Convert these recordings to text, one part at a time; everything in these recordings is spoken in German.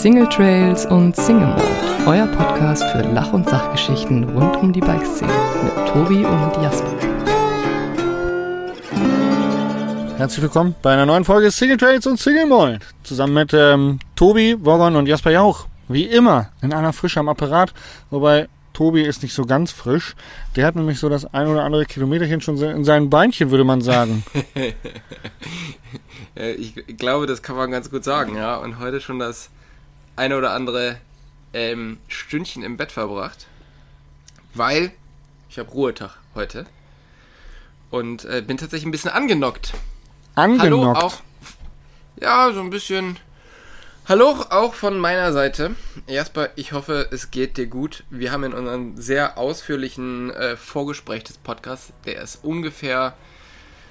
Single Trails und Single Mode, euer Podcast für Lach- und Sachgeschichten rund um die Bikeszene mit Tobi und Jasper. Herzlich willkommen bei einer neuen Folge Single Trails und Single Mode. Zusammen mit ähm, Tobi, Wogon und Jasper Jauch. Wie immer in einer Frische am Apparat, wobei Tobi ist nicht so ganz frisch. Der hat nämlich so das ein oder andere Kilometerchen schon in seinen Beinchen, würde man sagen. ich glaube, das kann man ganz gut sagen, ja. Und heute schon das eine oder andere ähm, Stündchen im Bett verbracht, weil ich habe Ruhetag heute und äh, bin tatsächlich ein bisschen angenockt. Angenockt? Hallo auch, ja, so ein bisschen. Hallo auch von meiner Seite. Jasper, ich hoffe, es geht dir gut. Wir haben in unserem sehr ausführlichen äh, Vorgespräch des Podcasts, der ist ungefähr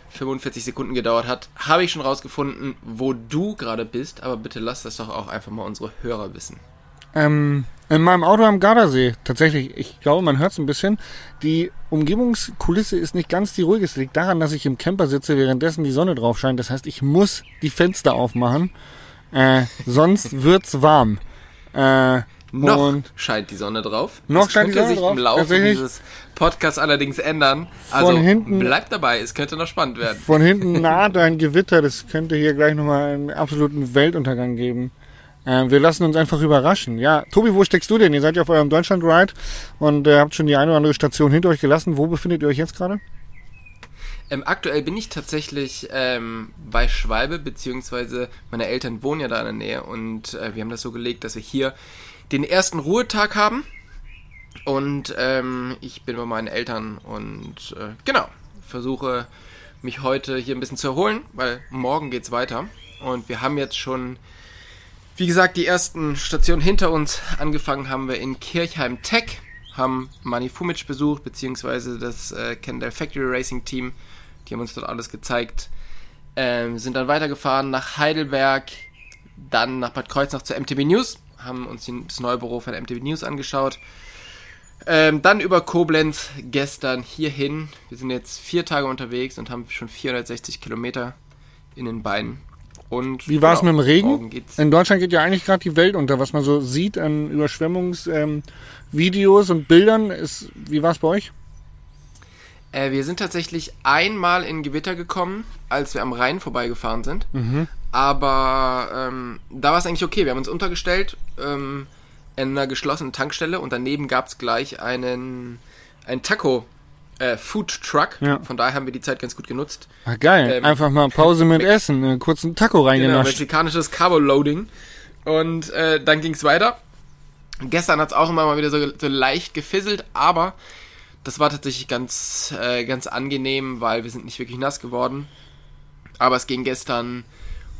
45 Sekunden gedauert hat, habe ich schon rausgefunden, wo du gerade bist. Aber bitte lass das doch auch einfach mal unsere Hörer wissen. Ähm, in meinem Auto am Gardasee. Tatsächlich, ich glaube, man hört es ein bisschen. Die Umgebungskulisse ist nicht ganz die ruhigste. Liegt daran, dass ich im Camper sitze, währenddessen die Sonne drauf scheint. Das heißt, ich muss die Fenster aufmachen. Äh, sonst es warm. Äh, noch und scheint die Sonne drauf. Noch das scheint die Sonne sich im Laufe dieses Podcasts allerdings ändern. Also von hinten, bleibt dabei, es könnte noch spannend werden. Von hinten naht ein Gewitter, das könnte hier gleich nochmal einen absoluten Weltuntergang geben. Äh, wir lassen uns einfach überraschen. Ja, Tobi, wo steckst du denn? Ihr seid ja auf eurem Deutschland-Ride und äh, habt schon die eine oder andere Station hinter euch gelassen. Wo befindet ihr euch jetzt gerade? Ähm, aktuell bin ich tatsächlich ähm, bei Schwalbe, beziehungsweise meine Eltern wohnen ja da in der Nähe und äh, wir haben das so gelegt, dass wir hier den ersten Ruhetag haben. Und ähm, ich bin bei meinen Eltern und äh, genau, versuche mich heute hier ein bisschen zu erholen, weil morgen geht's weiter. Und wir haben jetzt schon, wie gesagt, die ersten Stationen hinter uns. Angefangen haben wir in Kirchheim Tech, haben Mani Fumic besucht, beziehungsweise das äh, Kendall Factory Racing Team. Die haben uns dort alles gezeigt. Ähm, sind dann weitergefahren nach Heidelberg, dann nach Bad Kreuznach zur MTB News haben uns das neue Büro von MTV News angeschaut. Ähm, dann über Koblenz gestern hierhin. Wir sind jetzt vier Tage unterwegs und haben schon 460 Kilometer in den Beinen. Und Wie war es genau, mit dem Regen? In Deutschland geht ja eigentlich gerade die Welt unter, was man so sieht an Überschwemmungsvideos ähm, und Bildern. Ist, wie war es bei euch? Äh, wir sind tatsächlich einmal in Gewitter gekommen, als wir am Rhein vorbeigefahren sind. Mhm. Aber ähm, da war es eigentlich okay. Wir haben uns untergestellt ähm, in einer geschlossenen Tankstelle und daneben gab es gleich einen, einen Taco. Äh, Food Truck, ja. von daher haben wir die Zeit ganz gut genutzt. Ach, geil, ähm, einfach mal Pause mit Essen, einen kurzen Taco reingenascht. Genau, mexikanisches Carbo-Loading. Und äh, dann ging es weiter. Gestern hat es auch immer mal wieder so, so leicht gefisselt, aber das war tatsächlich ganz, äh, ganz angenehm, weil wir sind nicht wirklich nass geworden. Aber es ging gestern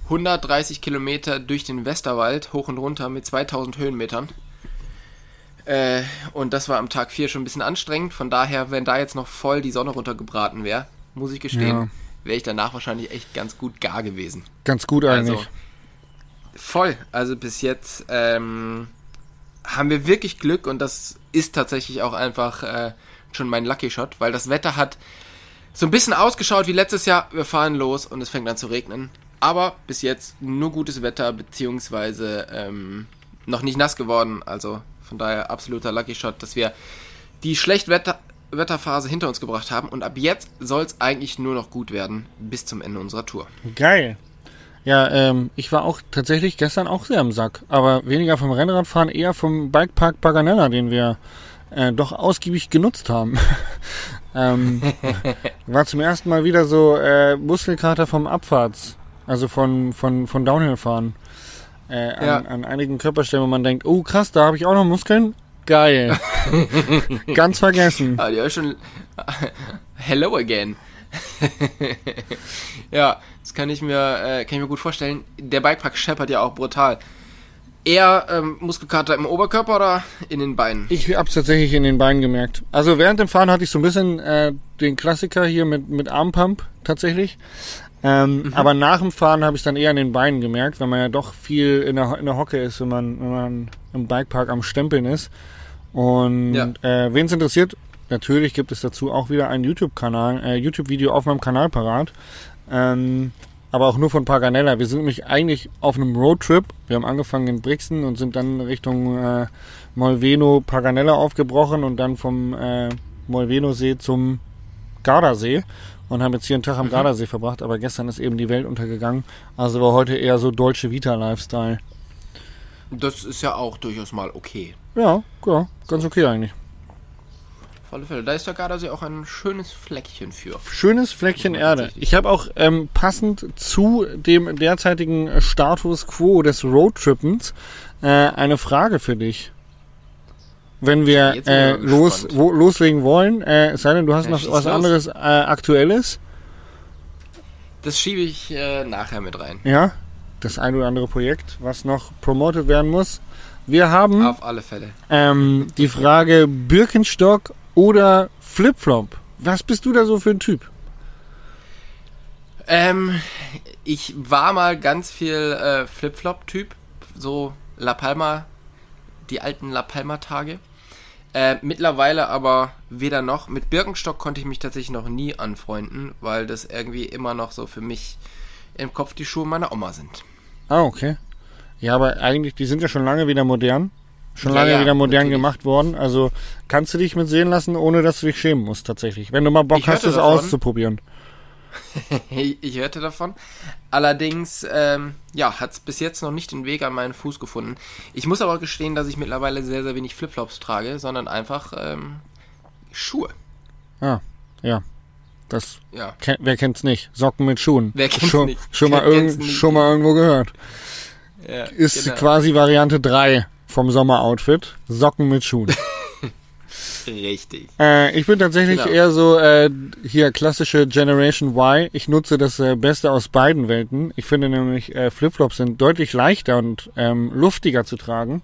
130 Kilometer durch den Westerwald hoch und runter mit 2000 Höhenmetern. Äh, und das war am Tag 4 schon ein bisschen anstrengend. Von daher, wenn da jetzt noch voll die Sonne runtergebraten wäre, muss ich gestehen, ja. wäre ich danach wahrscheinlich echt ganz gut gar gewesen. Ganz gut eigentlich. Also, voll. Also bis jetzt ähm, haben wir wirklich Glück und das ist tatsächlich auch einfach äh, schon mein Lucky Shot, weil das Wetter hat so ein bisschen ausgeschaut wie letztes Jahr. Wir fahren los und es fängt an zu regnen. Aber bis jetzt nur gutes Wetter, beziehungsweise ähm, noch nicht nass geworden. Also von daher absoluter Lucky Shot, dass wir die Schlechtwetterphase hinter uns gebracht haben. Und ab jetzt soll es eigentlich nur noch gut werden bis zum Ende unserer Tour. Geil. Ja, ähm, ich war auch tatsächlich gestern auch sehr im Sack. Aber weniger vom Rennradfahren, eher vom Bikepark Paganella, den wir äh, doch ausgiebig genutzt haben. ähm, war zum ersten Mal wieder so äh, Muskelkater vom Abfahrts also von, von, von Downhill fahren. Äh, an, ja. an einigen Körperstellen, wo man denkt, oh krass, da habe ich auch noch Muskeln. Geil. Ganz vergessen. Ah, ja, schon. Hello again. ja, das kann ich mir, äh, kann ich mir gut vorstellen. Der Bikepark scheppert ja auch brutal. Eher ähm, Muskelkater im Oberkörper oder in den Beinen? Ich habe es tatsächlich in den Beinen gemerkt. Also während dem Fahren hatte ich so ein bisschen äh, den Klassiker hier mit, mit Armpump tatsächlich. Ähm, mhm. Aber nach dem Fahren habe ich dann eher an den Beinen gemerkt, weil man ja doch viel in der, in der Hocke ist, wenn man, wenn man im Bikepark am Stempeln ist. Und ja. äh, wen es interessiert, natürlich gibt es dazu auch wieder ein YouTube-Kanal, äh, YouTube-Video auf meinem Kanal parat. Ähm, aber auch nur von Paganella. Wir sind nämlich eigentlich auf einem Roadtrip. Wir haben angefangen in Brixen und sind dann Richtung äh, Molveno Paganella aufgebrochen und dann vom äh, Molveno-See zum Gardasee und haben jetzt hier einen Tag am Mhm. Gardasee verbracht, aber gestern ist eben die Welt untergegangen. Also war heute eher so deutsche Vita-Lifestyle. Das ist ja auch durchaus mal okay. Ja, ja, ganz okay eigentlich. Auf alle Fälle. Da ist der Gardasee auch ein schönes Fleckchen für. Schönes Fleckchen Erde. Ich habe auch ähm, passend zu dem derzeitigen Status quo des Roadtrippens äh, eine Frage für dich. Wenn wir äh, los, wo, loslegen wollen, äh, es sei denn, du hast Ja, noch was los. anderes äh, Aktuelles, Das schiebe ich äh, nachher mit rein. ja, das ein oder andere Projekt, was noch promotet werden muss. Wir haben Auf alle Fälle. ähm, die Frage Birkenstock oder Flipflop. Was bist du da so für ein Typ? Ähm, ich war mal ganz viel äh, Flip-Flop-Typ. So La Palma, die alten La Palma-Tage. Äh, mittlerweile aber weder noch. Mit Birkenstock konnte ich mich tatsächlich noch nie anfreunden, weil das irgendwie immer noch so für mich im Kopf die Schuhe meiner Oma sind. Ah, okay. Ja, aber eigentlich, die sind ja schon lange wieder modern. Schon Ja, lange ja, wieder modern natürlich. gemacht worden. Also kannst du dich mit sehen lassen, ohne dass du dich schämen musst, tatsächlich. Wenn du mal Bock Ich hast, es davon. auszuprobieren. ich hörte davon. Allerdings, ähm, ja, hat es bis jetzt noch nicht den Weg an meinen Fuß gefunden. Ich muss aber gestehen, dass ich mittlerweile sehr, sehr wenig Flipflops trage, sondern einfach ähm, Schuhe. Ah, ja. Das, Ja. ken- wer kennt's nicht? Socken mit Schuhen. Wer kennt's schon, nicht? Schon mal, irgend, nicht? schon mal irgendwo gehört. ja Ist genau. quasi Variante 3 vom Sommeroutfit. Socken mit Schuhen. richtig. Äh, ich bin tatsächlich Genau. eher so äh, hier klassische Generation Y. Ich nutze das äh, Beste aus beiden Welten. Ich finde nämlich äh, Flipflops sind deutlich leichter und ähm, luftiger zu tragen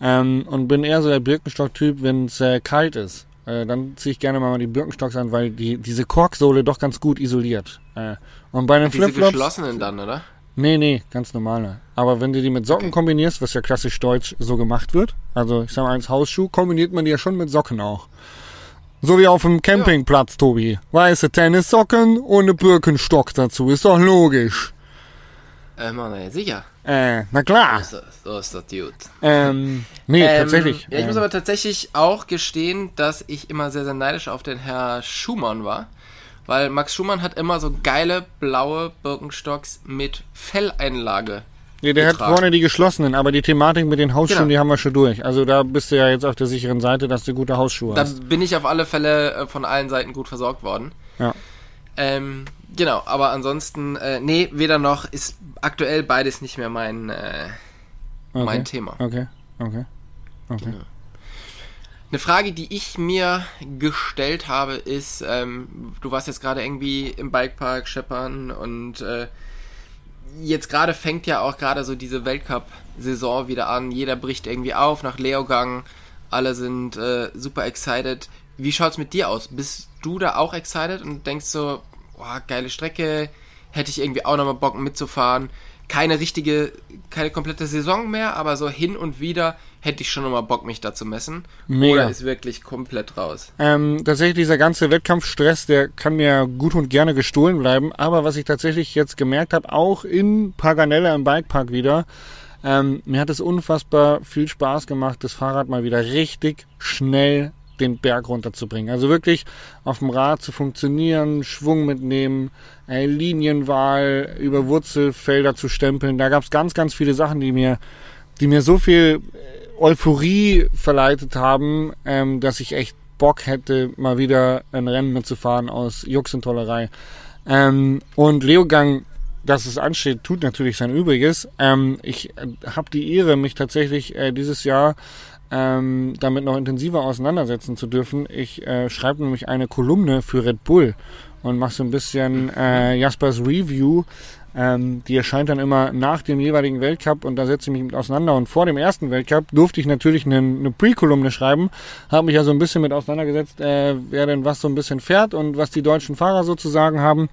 ähm, und bin eher so der Birkenstock-Typ, wenn es äh, kalt ist. Äh, dann ziehe ich gerne mal die Birkenstocks an, weil die diese Korksohle doch ganz gut isoliert. Äh, und bei den Diese Flipflops geschlossenen dann, oder? Nee, nee, ganz normale. Aber wenn du die mit Socken Okay. kombinierst, was ja klassisch deutsch so gemacht wird, also ich sag mal als Hausschuh, kombiniert man die ja schon mit Socken auch. So wie auf dem Campingplatz, Tobi. Weiße Tennissocken und eine Birkenstock dazu. Ist doch logisch. Äh, man, ja, sicher. Äh, na klar. So, so ist das gut. Ähm, nee, Ähm, tatsächlich. Ja, ich muss ähm, aber tatsächlich auch gestehen, dass ich immer sehr, sehr neidisch auf den Herr Schumann war. Weil Max Schumann hat immer so geile blaue Birkenstocks mit Felleinlage. nee, der hat getragen. vorne die geschlossenen, aber die Thematik mit den Hausschuhen, Genau. die haben wir schon durch. Also da bist du ja jetzt auf der sicheren Seite, dass du gute Hausschuhe Da hast. bin ich auf alle Fälle äh, von allen Seiten gut versorgt worden. Ja. Ähm, genau, aber ansonsten, äh, nee, weder noch ist aktuell beides nicht mehr mein, äh, Okay. mein Thema. Okay, okay. Okay. Genau. Eine Frage, die ich mir gestellt habe, ist, ähm, du warst jetzt gerade irgendwie im Bikepark scheppern und äh, jetzt gerade fängt ja auch gerade so diese Weltcup-Saison wieder an. Jeder bricht irgendwie auf nach Leogang. Alle sind äh, super excited. Wie schaut's mit dir aus? Bist du da auch excited und denkst so, boah, geile Strecke, hätte ich irgendwie auch nochmal Bock mitzufahren? Keine richtige, keine komplette Saison mehr, aber so hin und wieder hätte ich schon nochmal Bock, mich da zu messen. Mega. Oder ist wirklich komplett raus? Ähm, tatsächlich dieser ganze Wettkampfstress, der kann mir gut und gerne gestohlen bleiben. Aber was ich tatsächlich jetzt gemerkt habe, auch in Paganella im Bikepark wieder, ähm, mir hat es unfassbar viel Spaß gemacht, das Fahrrad mal wieder richtig schnell den Berg runterzubringen. Also wirklich auf dem Rad zu funktionieren, Schwung mitnehmen, äh, Linienwahl, über Wurzelfelder zu stempeln. Da gab es ganz, ganz viele Sachen, die mir, die mir so viel äh, Euphorie verleitet haben, ähm, dass ich echt Bock hätte, mal wieder ein Rennen mitzufahren aus Jux und Tollerei. Ähm, und Leogang, dass es ansteht, tut natürlich sein Übriges. Ähm, ich äh, habe die Ehre, mich tatsächlich äh, dieses Jahr ähm, damit noch intensiver auseinandersetzen zu dürfen. Ich äh, schreibe nämlich eine Kolumne für Red Bull und mache so ein bisschen äh, Jaspers Review. Ähm, die erscheint dann immer nach dem jeweiligen Weltcup und da setze ich mich mit auseinander. Und vor dem ersten Weltcup durfte ich natürlich eine, eine Pre-Kolumne schreiben, habe mich ja so ein bisschen mit auseinandergesetzt, äh, wer denn was so ein bisschen fährt und was die deutschen Fahrer sozusagen haben.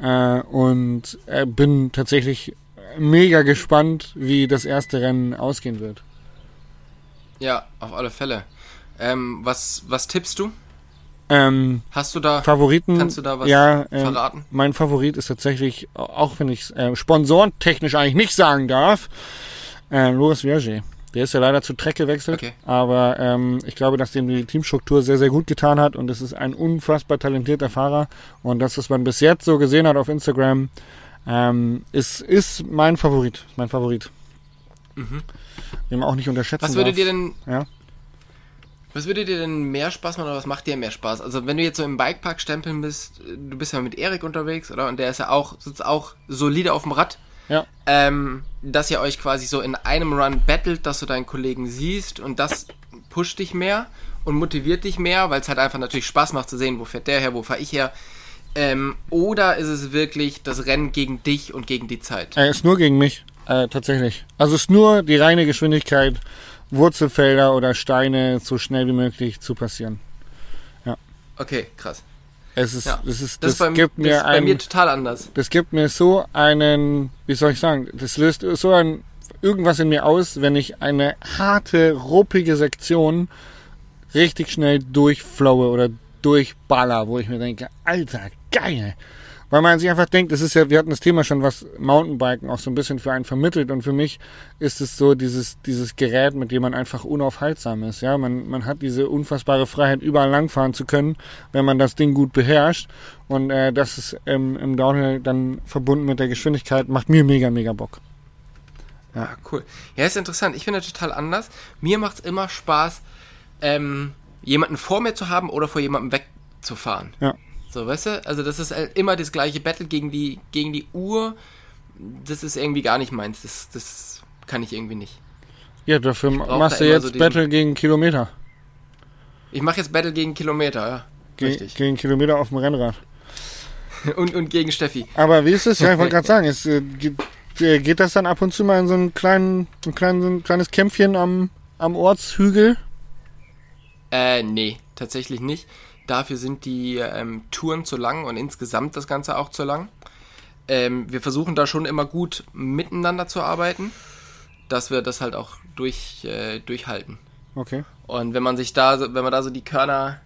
Äh, und äh, bin tatsächlich mega gespannt, wie das erste Rennen ausgehen wird. Ja, auf alle Fälle. Ähm, was, was tippst du? Ähm, Hast du da, Favoriten. kannst du da was ja, ähm, verraten? Mein Favorit ist tatsächlich, auch wenn ich es äh, sponsorentechnisch eigentlich nicht sagen darf, äh, Loris Vierge. Der ist ja leider zu Trek gewechselt, Okay. aber ähm, ich glaube, dass dem die Teamstruktur sehr, sehr gut getan hat und es ist ein unfassbar talentierter Fahrer und das, was man bis jetzt so gesehen hat auf Instagram, ähm, ist, ist mein Favorit. Mein Favorit. Mhm. Den man auch nicht unterschätzen Was würde darf. dir denn, Ja. was würde dir denn mehr Spaß machen oder was macht dir mehr Spaß? Also wenn du jetzt so im Bikepark stempeln bist, du bist ja mit Erik unterwegs, oder? Und der ist ja auch, sitzt auch solide auf dem Rad. Ja. Ähm, dass ihr euch quasi so in einem Run battelt, dass du deinen Kollegen siehst und das pusht dich mehr und motiviert dich mehr, weil es halt einfach natürlich Spaß macht zu sehen, wo fährt der her, wo fahre ich her. Ähm, oder ist es wirklich das Rennen gegen dich und gegen die Zeit? Er ist nur gegen mich, äh, tatsächlich. Also es ist nur die reine Geschwindigkeit, Wurzelfelder oder Steine so schnell wie möglich zu passieren. Okay, krass. Es ist, Ja. das ist, Das, das, gibt das mir ist bei mir ein, total anders. das gibt mir so einen, wie soll ich sagen, das löst so ein irgendwas in mir aus, wenn ich eine harte, ruppige Sektion richtig schnell durchflowe oder durchballer, wo ich mir denke, Alter, geil. Weil man sich einfach denkt, das ist ja, wir hatten das Thema schon, was Mountainbiken auch so ein bisschen für einen vermittelt und für mich ist es so dieses, dieses Gerät, mit dem man einfach unaufhaltsam ist. Ja, man, man hat diese unfassbare Freiheit, überall langfahren zu können, wenn man das Ding gut beherrscht. Und äh, das ist ähm, im Downhill dann verbunden mit der Geschwindigkeit, macht mir mega, mega Bock. Ah, cool. Ja, ist interessant. Ich finde total anders. Mir macht es immer Spaß, ähm, jemanden vor mir zu haben oder vor jemandem wegzufahren. Ja. So, weißt du? Also das ist halt immer das gleiche Battle gegen die, gegen die Uhr. Das ist irgendwie gar nicht meins. Das, das kann ich irgendwie nicht. Ja, dafür machst du jetzt so Battle gegen Kilometer. Ich mache jetzt Battle gegen Kilometer, ja. Ge Richtig. Gegen Kilometer auf dem Rennrad. Und, und gegen Steffi. Aber wie ist es? Ja, ich wollte gerade sagen, es, äh, geht, äh, geht das dann ab und zu mal in so einen kleinen, so ein, kleinen, so ein kleines Kämpfchen am, am Ortshügel? Äh, nee, tatsächlich nicht. Dafür sind die ähm, Touren zu lang und insgesamt das Ganze auch zu lang. Ähm, wir versuchen da schon immer gut miteinander zu arbeiten, dass wir das halt auch durch, äh, durchhalten. Okay. Und wenn man sich da, so- wenn man da so die Körner,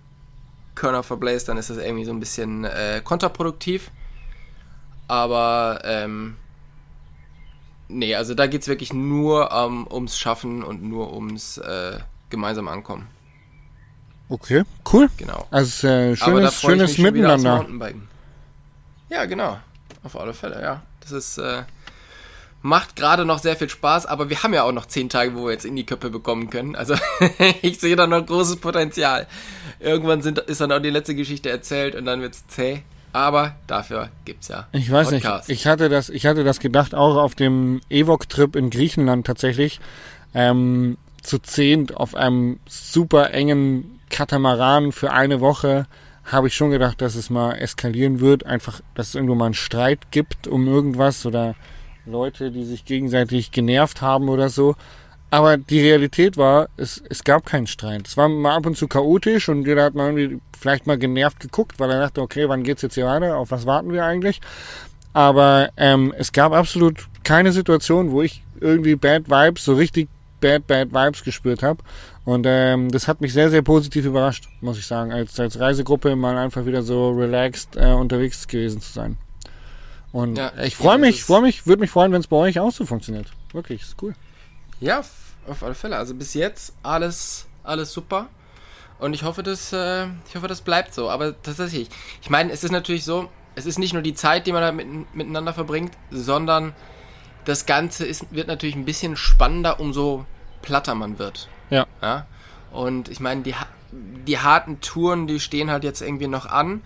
Körner verbläst, dann ist das irgendwie so ein bisschen äh, kontraproduktiv. Aber ähm, nee, also da geht's wirklich nur ähm, ums Schaffen und nur ums äh, gemeinsam Ankommen. Okay, cool. Genau. Also äh, schönes, schönes Miteinander. Ja, genau. Auf alle Fälle, ja. Das ist, äh, macht gerade noch sehr viel Spaß, aber wir haben ja auch noch zehn Tage, wo wir jetzt in die Köpfe bekommen können. Also ich sehe da noch großes Potenzial. Irgendwann sind, ist dann auch die letzte Geschichte erzählt und dann wird's zäh. Aber dafür gibt's ja Ich weiß Podcast. nicht. Ich hatte das, ich hatte das gedacht auch auf dem Evok-Trip in Griechenland tatsächlich. Ähm, zu zehnt auf einem super engen Katamaran für eine Woche habe ich schon gedacht, dass es mal eskalieren wird. Einfach, dass es irgendwo mal einen Streit gibt um irgendwas oder Leute, die sich gegenseitig genervt haben oder so. Aber die Realität war, es, es gab keinen Streit. Es war mal ab und zu chaotisch und jeder hat mal irgendwie vielleicht mal genervt geguckt, weil er dachte, okay, wann geht's jetzt hier weiter? Auf was warten wir eigentlich? Aber ähm, es gab absolut keine Situation, wo ich irgendwie Bad Vibes, so richtig Bad, Bad Vibes gespürt habe. Und ähm, das hat mich sehr, sehr positiv überrascht, muss ich sagen, als, als Reisegruppe mal einfach wieder so relaxed äh, unterwegs gewesen zu sein. Und Ja, ich freue mich, freue mich, würde mich freuen, wenn es bei euch auch so funktioniert. Wirklich, ist cool. Ja, auf, auf alle Fälle. Also bis jetzt alles, alles super. Und ich hoffe, das, äh, ich hoffe, das bleibt so. Aber tatsächlich, ich meine, es ist natürlich so, es ist nicht nur die Zeit, die man da mit, miteinander verbringt, sondern das Ganze ist, wird natürlich ein bisschen spannender, umso platter man wird. Ja. Ja. Und ich meine, die, die harten Touren, die stehen halt jetzt irgendwie noch an.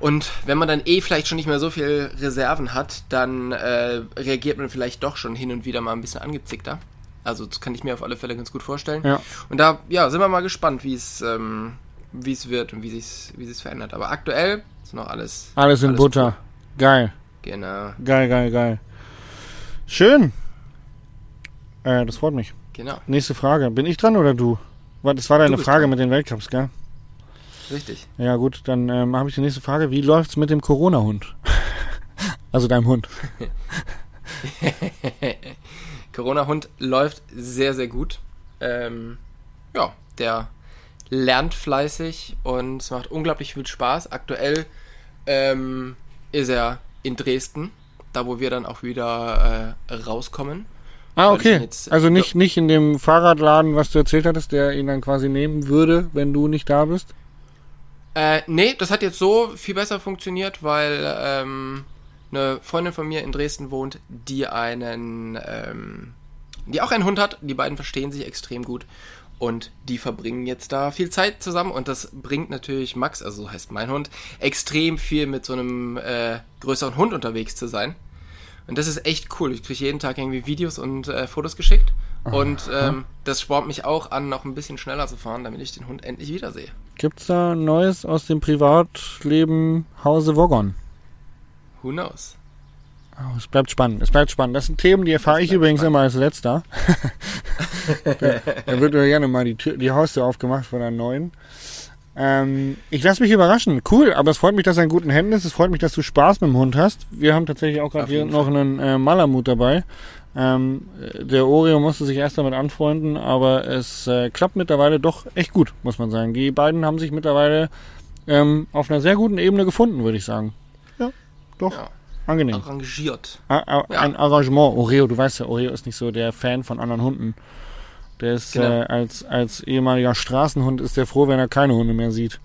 Und wenn man dann eh vielleicht schon nicht mehr so viel Reserven hat, dann äh, reagiert man vielleicht doch schon hin und wieder mal ein bisschen angezickter. Also das kann ich mir auf alle Fälle ganz gut vorstellen. Ja. Und da, ja, sind wir mal gespannt, wie es, ähm, wie es wird und wie sich wie sich's verändert. Aber aktuell ist noch alles. Alles in Alles Butter. Geil, Genau, geil, geil, geil. Schön. Äh, das freut mich. genau, Nächste Frage. Bin ich dran oder du? Das war deine Frage dran. mit den Weltcups, gell? richtig. Ja gut, dann ähm, habe ich die nächste Frage. Wie läuft's mit dem Corona-Hund? also deinem Hund. Corona-Hund läuft sehr, sehr gut. Ähm, ja, der lernt fleißig und es macht unglaublich viel Spaß. Aktuell ähm, ist er in Dresden, da wo wir dann auch wieder äh, rauskommen. Ah, okay. also nicht, nicht in dem Fahrradladen, was du erzählt hattest, der ihn dann quasi nehmen würde, wenn du nicht da bist. Äh, nee, das hat jetzt so viel besser funktioniert, weil ähm, eine Freundin von mir in Dresden wohnt, die einen, ähm, die auch einen Hund hat. Die beiden verstehen sich extrem gut und die verbringen jetzt da viel Zeit zusammen und das bringt natürlich Max, also so heißt mein Hund, extrem viel mit so einem äh, größeren Hund unterwegs zu sein. Und das ist echt cool. Ich kriege jeden Tag irgendwie Videos und äh, Fotos geschickt. Und ähm, das spornt mich auch an, noch ein bisschen schneller zu fahren, damit ich den Hund endlich wiedersehe. Gibt's da Neues aus dem Privatleben Hause Woggon? Who knows? Oh, es bleibt spannend. Es bleibt spannend. Das sind Themen, die erfahre ich übrigens spannend. immer als letzter. da, da wird mir gerne mal die, Tür, die Haustür aufgemacht von einer neuen. Ähm, ich lasse mich überraschen. Cool, aber es freut mich, dass er in guten Händen ist. Es freut mich, dass du Spaß mit dem Hund hast. Wir haben tatsächlich auch gerade noch einen äh, Malamut dabei. Ähm, äh, der Oreo musste sich erst damit anfreunden, aber es äh, klappt mittlerweile doch echt gut, muss man sagen. Die beiden haben sich mittlerweile ähm, auf einer sehr guten Ebene gefunden, würde ich sagen. Ja, doch. Ja. Angenehm. Arrangiert. A- a- Ja. Ein Arrangement. Oreo, du weißt ja, Oreo ist nicht so der Fan von anderen Hunden. Der ist Genau. äh, als, als ehemaliger Straßenhund ist der froh, wenn er keine Hunde mehr sieht.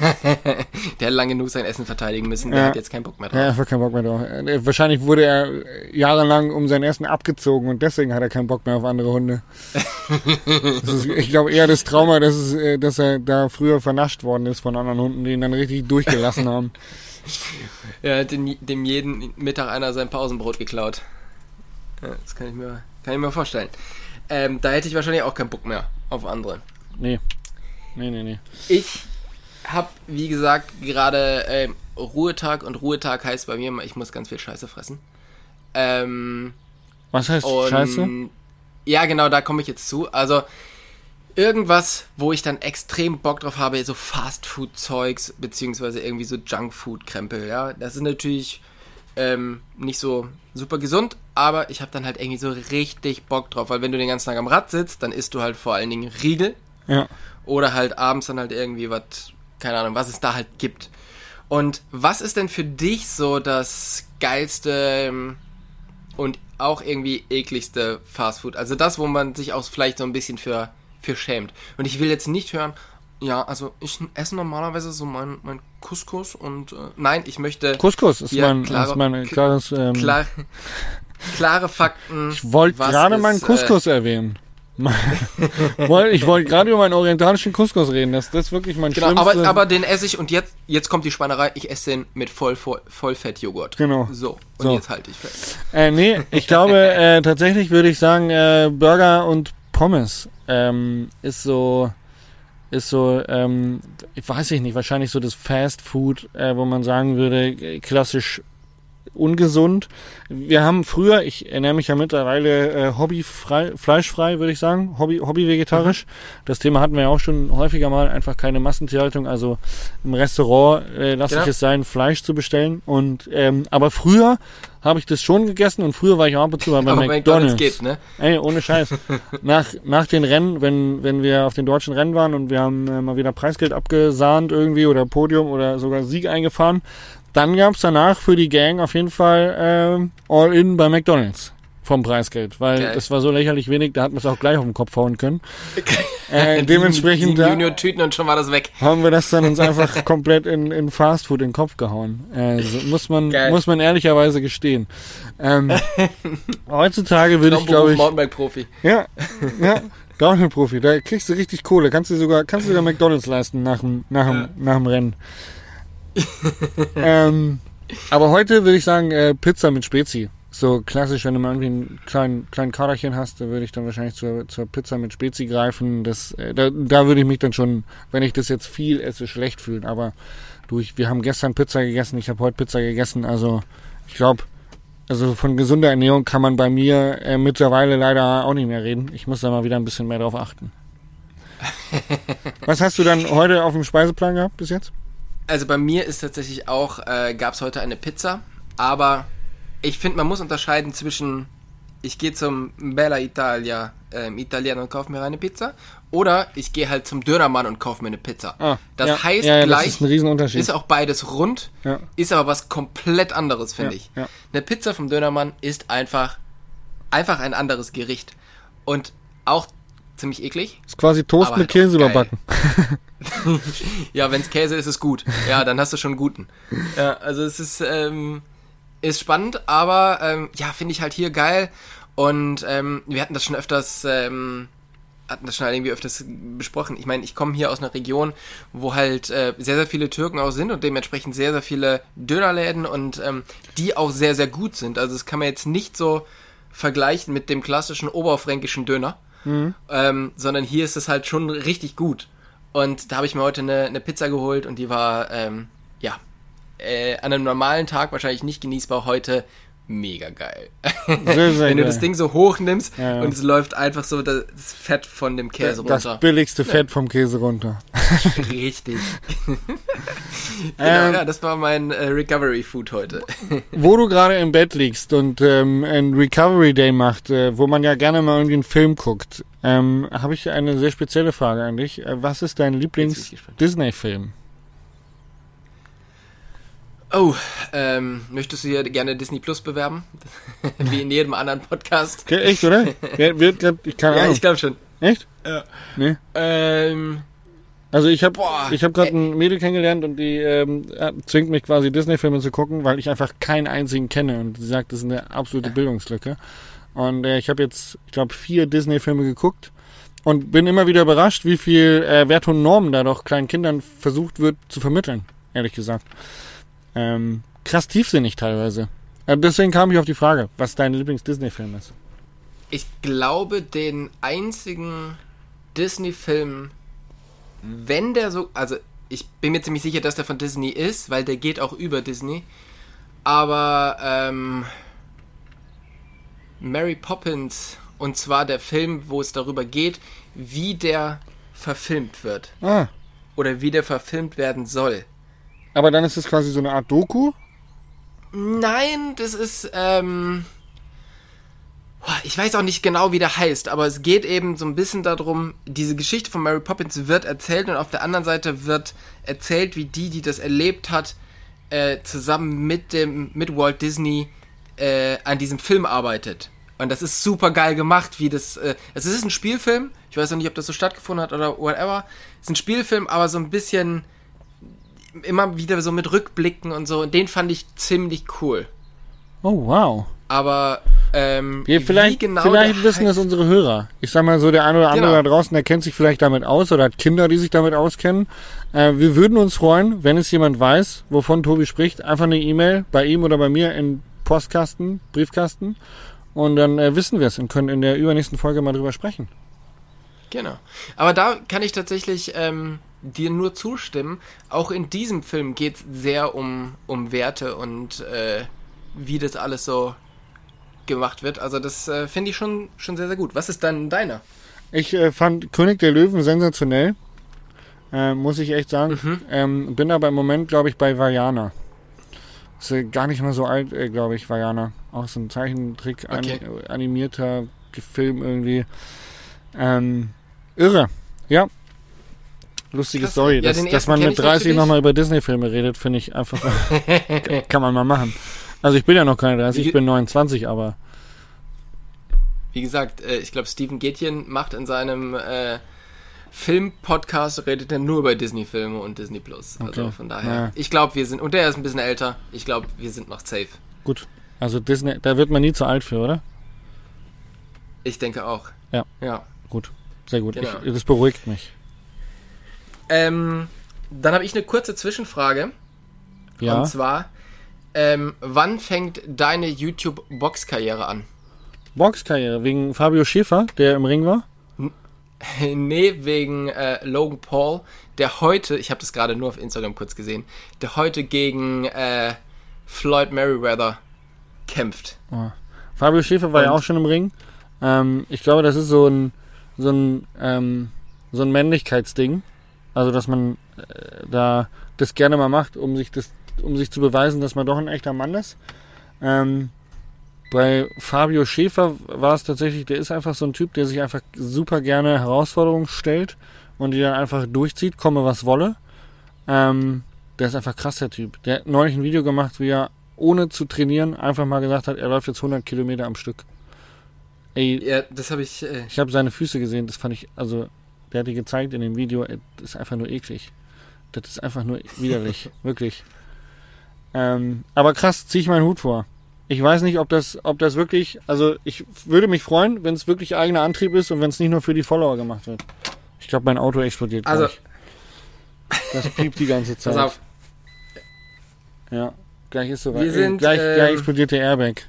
Der hat lang genug sein Essen verteidigen müssen, der Ja. hat jetzt keinen Bock mehr drauf. Ja, einfach keinen Bock mehr drauf. Wahrscheinlich wurde er äh, jahrelang um sein Essen abgezogen und deswegen hat er keinen Bock mehr auf andere Hunde. ist, ich glaube eher das Trauma, dass, es, äh, dass er da früher vernascht worden ist von anderen Hunden, die ihn dann richtig durchgelassen haben. Er hat den, dem jeden Mittag einer sein Pausenbrot geklaut. Ja, das kann ich mir, kann ich mir vorstellen. Ähm, da hätte ich wahrscheinlich auch keinen Bock mehr auf andere. Nee. Nee, nee, nee. Ich habe, wie gesagt, gerade ähm, Ruhetag und Ruhetag heißt bei mir, immer, ich muss ganz viel Scheiße fressen. Ähm, Was heißt und Scheiße? Ja, genau, da komme ich jetzt zu. Also irgendwas, wo ich dann extrem Bock drauf habe, so Fastfood-Zeugs, beziehungsweise irgendwie so Junkfood-Krempel, ja. Das ist natürlich ähm, nicht so super gesund, aber ich habe dann halt irgendwie so richtig Bock drauf, weil wenn du den ganzen Tag am Rad sitzt, dann isst du halt vor allen Dingen Riegel Ja. oder halt abends dann halt irgendwie was, keine Ahnung, was es da halt gibt. Und was ist denn für dich so das geilste ähm, und auch irgendwie ekligste Fastfood? Also das, wo man sich auch vielleicht so ein bisschen für, für schämt. Und ich will jetzt nicht hören, ja, also ich esse normalerweise so mein, mein Couscous und äh, nein, ich möchte Couscous ist mein, klare- ist mein klares. Ähm, klar, klare Fakten. Ich wollte gerade meinen äh, Couscous erwähnen. Ich wollte gerade über meinen orientalischen Couscous reden. Das, das ist wirklich mein Genau, schlimmstes. aber, aber den esse ich und jetzt, jetzt kommt die Spannerei, ich esse den mit voll, voll, Vollfett-Joghurt. Genau. So, und So. jetzt halte ich fest. äh, nee, ich glaube äh, tatsächlich würde ich sagen, äh, Burger und Pommes ähm, ist so, ist so, ähm, ich weiß ich nicht, wahrscheinlich so das Fast Food, äh, wo man sagen würde, äh, klassisch ungesund. Wir haben früher, ich ernähre mich ja mittlerweile äh, hobbyfrei, fleischfrei, würde ich sagen, Hobby, hobby-vegetarisch. Das Thema hatten wir ja auch schon häufiger mal, einfach keine Massentierhaltung. Also im Restaurant äh, lasse Genau. ich es sein, Fleisch zu bestellen. Und ähm, aber früher habe ich das schon gegessen und früher war ich auch ab und zu bei Aber McDonald's. McDonalds geht, ne? Ey, ohne Scheiß. nach, nach den Rennen, wenn, wenn wir auf den deutschen Rennen waren und wir haben äh, mal wieder Preisgeld abgesahnt irgendwie oder Podium oder sogar Sieg eingefahren, dann gab's danach für die Gang auf jeden Fall ähm, All-In bei McDonalds vom Preisgeld, weil Geil. das war so lächerlich wenig, da hat man es auch gleich auf den Kopf hauen können. Äh, dementsprechend da Junior-Tüten und schon war das weg. haben wir das dann uns einfach komplett in, in Fastfood in den Kopf gehauen. Äh, so muss man Geil. muss man ehrlicherweise gestehen. Ähm, heutzutage würde ich glaube ich Mountainbike-Profi. ja, ja. Downhill-Profi, da kriegst du richtig Kohle. Kannst du sogar, kannst du sogar McDonalds leisten nach dem, nach dem, nach dem Rennen. ähm, aber heute würde ich sagen, äh, Pizza mit Spezi. So klassisch, wenn du mal irgendwie einen kleinen, kleinen Kaderchen hast, da würde ich dann wahrscheinlich zur, zur Pizza mit Spezi greifen. Das, äh, da, da würde ich mich dann schon, wenn ich das jetzt viel esse, schlecht fühlen. Aber du, ich, wir haben gestern Pizza gegessen, ich habe heute Pizza gegessen. Also ich glaube, also von gesunder Ernährung kann man bei mir äh, mittlerweile leider auch nicht mehr reden. Ich muss da mal wieder ein bisschen mehr drauf achten. Was hast du dann heute auf dem Speiseplan gehabt bis jetzt? Also bei mir ist tatsächlich auch, äh, gab es heute eine Pizza, aber ich finde, man muss unterscheiden zwischen, ich gehe zum Bella Italia ähm, Italiener und kaufe mir eine Pizza. Oder ich gehe halt zum Dönermann und kaufe mir eine Pizza. Ah, das ja, heißt ja, ja, gleich, das ist ein Riesenunterschied. ist auch beides rund, ist aber was komplett anderes, finde ich. Eine Pizza vom Dönermann ist einfach, einfach ein anderes Gericht. Und auch ziemlich eklig. ist quasi Toast mit halt Käse überbacken. Ja, wenn's Käse ist, ist gut. Ja, dann hast du schon einen guten. Ja, also es ist, ähm, ist spannend, aber ähm, ja, finde ich halt hier geil. Und ähm, wir hatten das schon öfters, ähm, hatten das schon irgendwie öfters besprochen. Ich meine, ich komme hier aus einer Region, wo halt äh, sehr, sehr viele Türken auch sind und dementsprechend sehr, sehr viele Dönerläden und ähm, die auch sehr, sehr gut sind. Also das kann man jetzt nicht so vergleichen mit dem klassischen oberfränkischen Döner, ähm, sondern hier ist es halt schon richtig gut. Und da habe ich mir heute eine, eine Pizza geholt und die war, ähm, ja, äh, an einem normalen Tag wahrscheinlich nicht genießbar, heute mega geil. Sehr, sehr Wenn du geil. das Ding so hoch nimmst Ja, ja. und es läuft einfach so das Fett von dem Käse das runter. billigste Fett vom Käse runter. Richtig. genau, Ähm, ja, das war mein äh, Recovery Food heute. Wo du gerade im Bett liegst und ähm, ein Recovery Day macht, äh, wo man ja gerne mal irgendwie einen Film guckt, ähm, habe ich eine sehr spezielle Frage an dich. Äh, was ist dein. Lieblings-Disney-Film? Oh, ähm, möchtest du hier gerne Disney Plus bewerben? Wie in jedem anderen Podcast. Okay, echt, oder? Wer- wird ich keine Ja, Ahnung. ich glaube schon. echt? Ja. Nee. Ähm, Also ich habe ich habe gerade ey. ein Mädel kennengelernt und die ähm, ja, zwingt mich quasi Disney-Filme zu gucken, weil ich einfach keinen einzigen kenne und sie sagt, das ist eine absolute Bildungslücke. Und äh, ich habe jetzt, ich glaube, vier Disney-Filme geguckt und bin immer wieder überrascht, wie viel äh, Wert und Normen da doch kleinen Kindern versucht wird zu vermitteln, ehrlich gesagt. Ähm, krass tiefsinnig teilweise. Äh, deswegen kam ich auf die Frage, was dein Lieblings-Disney-Film ist. ich glaube, den einzigen Disney-Film, wenn der so, also ich bin mir ziemlich sicher, dass der von Disney ist, weil der geht auch über Disney. Aber ähm, Mary Poppins, und zwar der Film, wo es darüber geht, wie der verfilmt wird. Ah, Oder wie der verfilmt werden soll. Aber dann ist es quasi so eine Art Doku. Nein, das ist, ähm. Ich weiß auch nicht genau, wie der heißt, aber es geht eben so ein bisschen darum, diese Geschichte von Mary Poppins wird erzählt und auf der anderen Seite wird erzählt, wie die, die das erlebt hat, äh, zusammen mit dem, mit Walt Disney äh, an diesem Film arbeitet. Und das ist super geil gemacht, wie das. Äh, es ist ein Spielfilm. Ich weiß noch nicht, ob das so stattgefunden hat oder whatever. Es ist ein Spielfilm, aber so ein bisschen immer wieder so mit Rückblicken und so. Und den fand ich ziemlich cool. Oh, wow. Aber ähm, Ja, vielleicht genau vielleicht wissen das heißt- unsere Hörer. Ich sag mal so, der eine oder andere Genau. da draußen, der kennt sich vielleicht damit aus oder hat Kinder, die sich damit auskennen. Äh, wir würden uns freuen, wenn es jemand weiß, wovon Tobi spricht. Einfach eine E-Mail bei ihm oder bei mir in Postkasten, Briefkasten. Und dann äh, wissen wir es und können in der übernächsten Folge mal drüber sprechen. Genau. Aber da kann ich tatsächlich ähm, dir nur zustimmen. Auch in diesem Film geht es sehr um, um Werte und äh, wie das alles so gemacht wird. Also das äh, finde ich schon, schon sehr, sehr gut. Was ist dann deiner? Ich äh, fand König der Löwen sensationell. Äh, muss ich echt sagen. Mhm. Ähm, bin aber im Moment, glaube ich, bei Vajana. Ist äh, gar nicht mal so alt, äh, glaube ich, Vajana. Auch so ein Zeichentrick, Okay. animierter Film irgendwie. Ähm, irre. Ja. Lustige Krass. Story. Ja, dass, dass man mit ich 30 natürlich. nochmal über Disney-Filme redet, finde ich einfach. kann man mal machen. Also ich bin ja noch keine 30, ich bin 29, aber Wie gesagt, äh, ich glaube, Steven Gätjen macht in seinem äh, Film-Podcast, redet er nur über Disney-Filme und Disney Plus. Also Okay. von daher. Ja. Ich glaube, wir sind, und der ist ein bisschen älter. Ich glaube, wir sind noch safe. gut. Also Disney, da wird man nie zu alt für, oder? Ich denke auch. Ja. Ja. Gut. Sehr gut. Genau. Ich, das beruhigt mich. Ähm, dann habe ich eine kurze Zwischenfrage. Ja. Und zwar, ähm, wann fängt deine YouTube-Box-Karriere an? Boxkarriere wegen Fabio Schäfer, der im Ring war. nee, wegen äh, Logan Paul, der heute, ich habe das gerade nur auf Instagram kurz gesehen, der heute gegen äh, Floyd Merriweather kämpft. Fabio Schäfer war ja Und- auch schon im Ring. Ähm, ich glaube, das ist so ein so ein ähm, so ein Männlichkeitsding, also dass man äh, da das gerne mal macht, um sich das um sich zu beweisen, dass man doch ein echter Mann ist. Ähm, bei Fabio Schäfer war es tatsächlich, der ist einfach so ein Typ, der sich einfach super gerne Herausforderungen stellt und die dann einfach durchzieht, komme was wolle. Ähm, der ist einfach krass, der Typ. Der hat neulich ein Video gemacht, wie er ohne zu trainieren einfach mal gesagt hat, er läuft jetzt 100 Kilometer am Stück. Ey, Ja, das habe ich. Äh, ich habe seine Füße gesehen, das fand ich, also, der hat die gezeigt in dem Video, ey, das ist einfach nur eklig. Das ist einfach nur widerlich, wirklich. Ähm, aber krass, ziehe ich meinen Hut vor. Ich weiß nicht, ob das, ob das wirklich, also ich würde mich freuen, wenn es wirklich eigener Antrieb ist und wenn es nicht nur für die Follower gemacht wird. Ich glaube, mein Auto explodiert Also- gleich. Das piept die ganze Zeit. pass auf. Ja, gleich ist soweit. Wir sind, gleich, gleich ähm, explodiert der Airbag.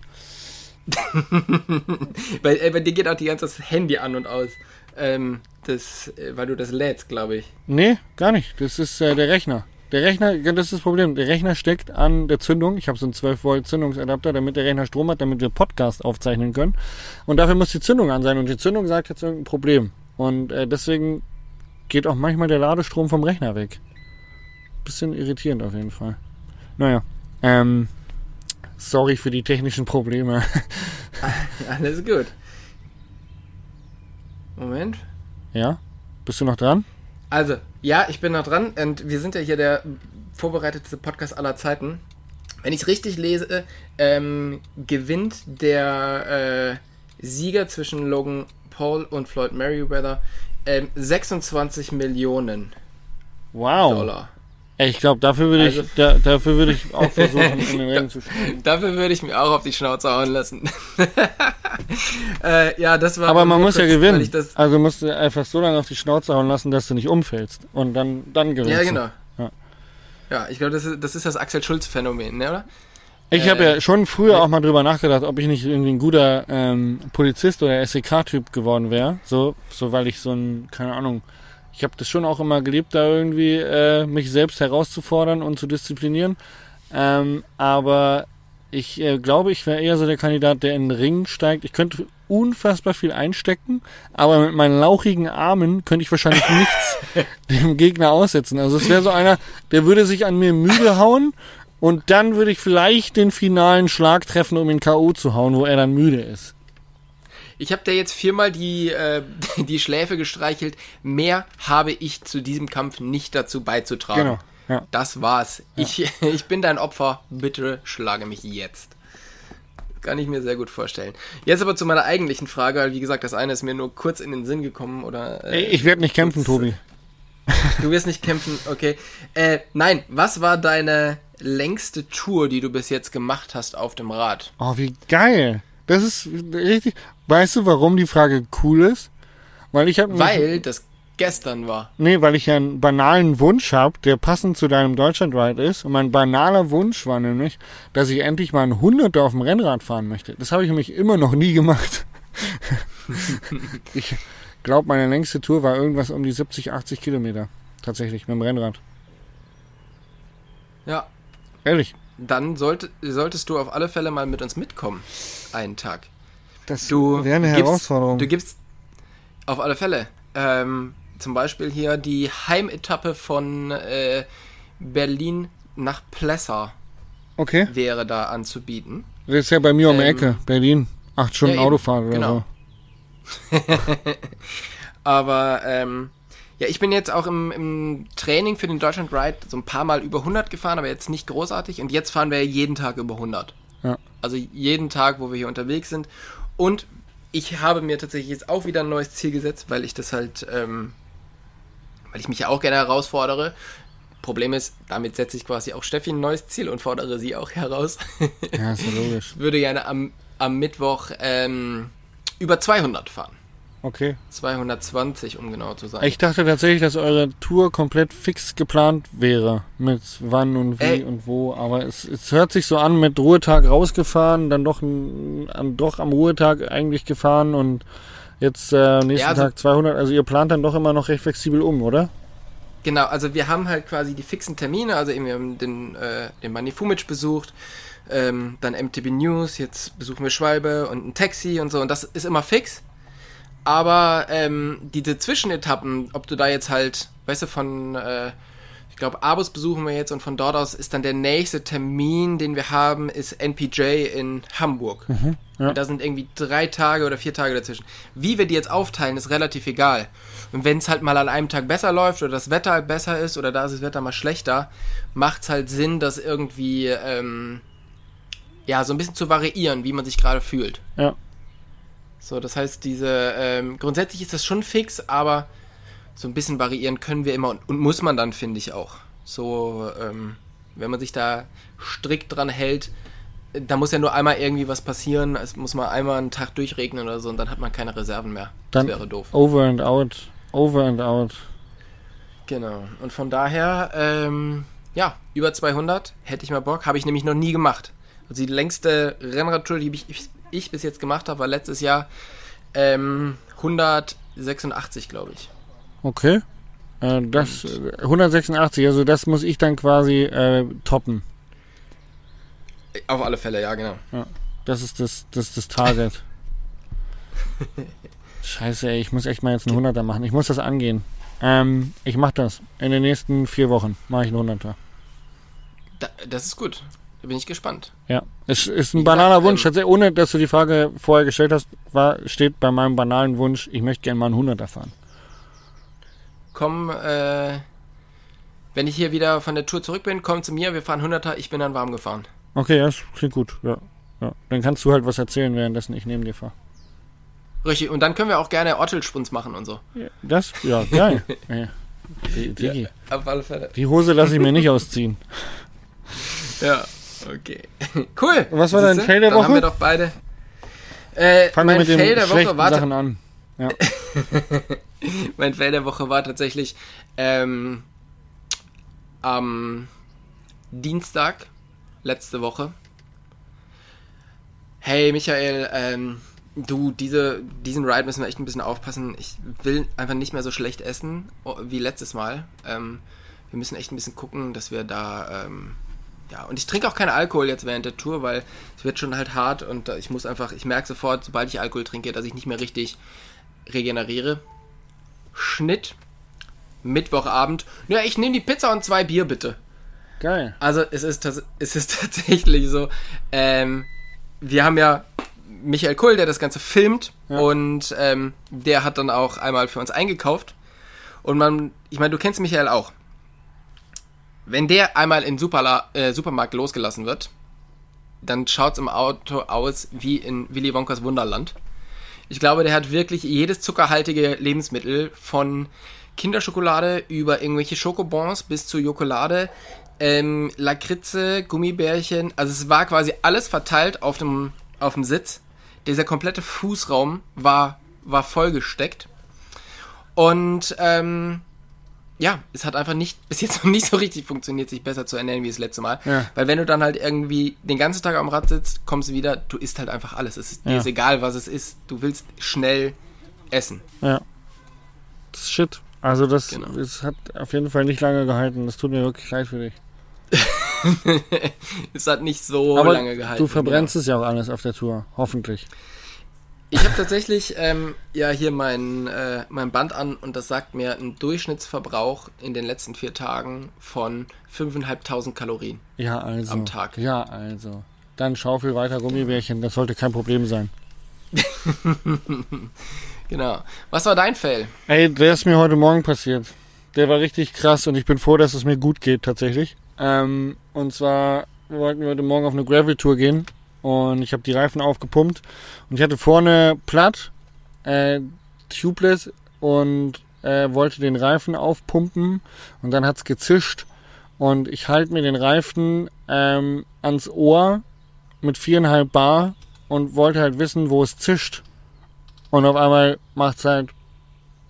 Bei, äh, bei dir geht auch die ganze das Handy an und aus. Ähm, das, äh, weil du das lädst, glaube ich. Nee, gar nicht. Das ist äh, der Rechner. Der Rechner, das ist das Problem. Der Rechner steckt an der Zündung. Ich habe so einen 12 Volt Zündungsadapter, damit der Rechner Strom hat, damit wir Podcast aufzeichnen können. Und dafür muss die Zündung an sein. Und die Zündung sagt jetzt irgendein Problem. Und äh, deswegen geht auch manchmal der Ladestrom vom Rechner weg. Bisschen irritierend auf jeden Fall. Naja, ähm, sorry für die technischen Probleme. Alles gut. Moment. ja, bist du noch dran? Also, ja, ich bin noch dran und wir sind ja hier der vorbereitetste Podcast aller Zeiten. Wenn ich es richtig lese, ähm, gewinnt der äh, Sieger zwischen Logan Paul und Floyd Merriweather ähm, 26 Millionen Wow. Dollar. Ich glaube, dafür würde Also- ich, da, dafür würde ich auch versuchen, in den Rennen zu steigen. Dafür würde ich mir auch auf die Schnauze hauen lassen. äh, ja, das war. Aber man muss ja kurz, weil gewinnen. Also musst du einfach so lange auf die Schnauze hauen lassen, dass du nicht umfällst. Und dann, dann gewinnst ja, du. genau. Ja. Ja, ich glaube, das ist, das ist das Axel Schulz-Phänomen, ne, oder? Ich habe Äh, ja schon früher auch mal drüber nachgedacht, ob ich nicht irgendwie ein guter ähm, Polizist oder SEK-Typ geworden wäre. So, so weil ich so ein, keine Ahnung, ich habe das schon auch immer geliebt, da irgendwie äh, mich selbst herauszufordern und zu disziplinieren. Ähm, aber ich äh, glaube, ich wäre eher so der Kandidat, der in den Ring steigt. Ich könnte unfassbar viel einstecken, aber mit meinen lauchigen Armen könnte ich wahrscheinlich nichts dem Gegner aussetzen. Also es wäre so einer, der würde sich an mir müde hauen und dann würde ich vielleicht den finalen Schlag treffen, um ihn K.O. zu hauen, wo er dann müde ist. Ich habe dir jetzt viermal die, äh, die Schläfe gestreichelt. Mehr habe ich zu diesem Kampf nicht dazu beizutragen. Genau. Ja. Das war's. Ich, ich bin dein Opfer. Bitte schlage mich jetzt. Kann ich mir sehr gut vorstellen. Jetzt aber zu meiner eigentlichen Frage, weil wie gesagt, das eine ist mir nur kurz in den Sinn gekommen oder. Äh, Ich werde nicht kämpfen, Tobi. du wirst nicht kämpfen, okay. Äh, nein, was war deine längste Tour, die du bis jetzt gemacht hast auf dem Rad? Oh, wie geil. Das ist richtig. Weißt du, warum die Frage cool ist? Weil ich habe Weil das gestern war. Nee, weil ich ja einen banalen Wunsch habe, der passend zu deinem Deutschland-Ride ist. Und mein banaler Wunsch war nämlich, dass ich endlich mal ein Hunderter auf dem Rennrad fahren möchte. Das habe ich nämlich immer noch nie gemacht. ich glaube, meine längste Tour war irgendwas um die 70, 80 Kilometer. Tatsächlich, mit dem Rennrad. Ja, Ehrlich. dann sollte, solltest du auf alle Fälle mal mit uns mitkommen. Einen Tag. Das Du wäre eine gibst, Herausforderung. Du gibst auf alle Fälle. Ähm, zum Beispiel hier die Heimetappe von äh, Berlin nach Plessa okay. wäre da anzubieten. Das ist ja bei mir um die Ähm, Ecke. Berlin. Acht Stunden ja. Autofahrt oder Genau. so. Aber ähm, ja, ich bin jetzt auch im, im Training für den Deutschland Ride so ein paar Mal über 100 gefahren, aber jetzt nicht großartig. Und jetzt fahren wir jeden Tag über 100. Ja. Also jeden Tag, wo wir hier unterwegs sind. Und ich habe mir tatsächlich jetzt auch wieder ein neues Ziel gesetzt, weil ich das halt, ähm, weil ich mich ja auch gerne herausfordere. Problem ist, damit setze ich quasi auch Steffi ein neues Ziel und fordere sie auch heraus. Ja, ist ja logisch. Ich würde gerne am, am Mittwoch ähm, über 200 fahren. Okay. 220, um genau zu sein. Ich dachte tatsächlich, dass eure Tour komplett fix geplant wäre. Mit wann und wie Ey. und wo. Aber es, es hört sich so an, mit Ruhetag rausgefahren, dann doch, an, doch am Ruhetag eigentlich gefahren und jetzt äh, nächsten Ja, also- Tag 200. Also ihr plant dann doch immer noch recht flexibel um, oder? Genau, also wir haben halt quasi die fixen Termine, also eben wir haben den, äh, den Manni Fumic besucht, ähm, dann MTB News, jetzt besuchen wir Schwalbe und ein Taxi und so und das ist immer fix. Aber ähm, diese Zwischenetappen, ob du da jetzt halt, weißt du, von, äh, ich glaube, Abus besuchen wir jetzt und von dort aus ist dann der nächste Termin, den wir haben, ist NPJ in Hamburg. Mhm, ja. Und da sind irgendwie drei Tage oder vier Tage dazwischen. Wie wir die jetzt aufteilen, ist relativ egal. Und wenn es halt mal an einem Tag besser läuft oder das Wetter halt besser ist oder da ist das Wetter mal schlechter, macht es halt Sinn, das irgendwie ähm, ja so ein bisschen zu variieren, wie man sich gerade fühlt. Ja. So, das heißt, diese ähm, grundsätzlich ist das schon fix, aber so ein bisschen variieren können wir immer und, und muss man dann, finde ich auch. So, ähm, wenn man sich da strikt dran hält, da muss ja nur einmal irgendwie was passieren, es muss mal einmal einen Tag durchregnen oder so und dann hat man keine Reserven mehr. Dann das wäre doof. over and out, over and out. Genau. Und von daher, ähm, ja, über 200 hätte ich mal Bock, habe ich nämlich noch nie gemacht. Also die längste Rennradtour, die ich, ich, ich bis jetzt gemacht habe, war letztes Jahr ähm, 186, glaube ich. Okay. Äh, das äh, 186, also das muss ich dann quasi äh, toppen. Auf alle Fälle, ja, genau. Das ist das, das, das Target. Scheiße, ey, ich muss echt mal jetzt einen 100er machen. Ich muss das angehen. Ähm, ich mach das. In den nächsten vier Wochen mache ich einen 100er. Da, das ist gut. Da bin ich gespannt. Ja, es ist ein banaler Wunsch. ähm, Tatsächlich, ohne dass du die Frage vorher gestellt hast, war, steht bei meinem banalen Wunsch, ich möchte gerne mal einen 100er fahren. Komm, äh, wenn ich hier wieder von der Tour zurück bin, komm zu mir, wir fahren 100er, ich bin dann warm gefahren. Okay, ja, das klingt gut. Ja, ja. Dann kannst du halt was erzählen, währenddessen ich neben dir fahre. Richtig, und dann können wir auch gerne Ortelsprints machen und so. Das? Ja, geil. ja. Die, die, auf alle Fälle. die Hose lasse ich mir nicht ausziehen. Ja, okay. Cool. Was war dein? Fail der Dann haben Woche? wir doch beide. Äh, Fangen wir mit den Fail der Woche schlechten war Sachen an. Ja. mein Fail der Woche war tatsächlich ähm, am Dienstag letzte Woche. Hey Michael, ähm, du, diese, diesen Ride müssen wir echt ein bisschen aufpassen. Ich will einfach nicht mehr so schlecht essen oh, wie letztes Mal. Ähm, wir müssen echt ein bisschen gucken, dass wir da, ähm, ja, und ich trinke auch keinen Alkohol jetzt während der Tour, weil es wird schon halt hart und äh, ich muss einfach, ich merke sofort, sobald ich Alkohol trinke, dass ich nicht mehr richtig regeneriere. Schnitt. Mittwochabend. Ja, ich nehme die Pizza und zwei Bier bitte. Geil. Also es ist, es ist tatsächlich so, ähm, wir haben ja Michael Kull, der das Ganze filmt Ja. und ähm, der hat dann auch einmal für uns eingekauft. Und man, ich meine, du kennst Michael auch. Wenn der einmal in Superla äh, Supermarkt losgelassen wird, dann schaut's im Auto aus wie in Willy Wonkas Wunderland. Ich glaube, der hat wirklich jedes zuckerhaltige Lebensmittel von Kinderschokolade über irgendwelche Schokobons bis zu Jokolade, ähm, Lakritze, Gummibärchen. Also es war quasi alles verteilt auf dem, auf dem Sitz. Dieser komplette Fußraum war, war vollgesteckt. Und ähm, ja, es hat einfach nicht, bis jetzt noch nicht so richtig funktioniert, sich besser zu ernähren wie das letzte Mal. Ja. Weil wenn du dann halt irgendwie den ganzen Tag am Rad sitzt, kommst du wieder, du isst halt einfach alles. Es ist, Dir Ja. ist egal, was es ist. Du willst schnell essen. Ja. Das ist shit. Also das, Genau. das hat auf jeden Fall nicht lange gehalten. Das tut mir wirklich leid für dich. es hat nicht so Aber lange gehalten. du verbrennst es ja auch alles auf der Tour. Hoffentlich. Ich habe tatsächlich ähm, ja hier mein, äh, mein Band an und das sagt mir einen Durchschnittsverbrauch in den letzten vier Tagen von 5.500 Kalorien. Ja, also. Am Tag. Ja, also. Dann schaufel weiter Gummibärchen. Das sollte kein Problem sein. Genau. Was war dein Fail? Ey, der ist mir heute Morgen passiert. Der war richtig krass und ich bin froh, dass es mir gut geht tatsächlich. Ähm, und zwar wollten wir heute Morgen auf eine Gravel-Tour gehen und ich habe die Reifen aufgepumpt. Und ich hatte vorne platt, äh, tubeless und äh, wollte den Reifen aufpumpen. Und dann hat's gezischt. Und ich halte mir den Reifen ähm, ans Ohr mit viereinhalb Bar und wollte halt wissen, wo es zischt. Und auf einmal macht's halt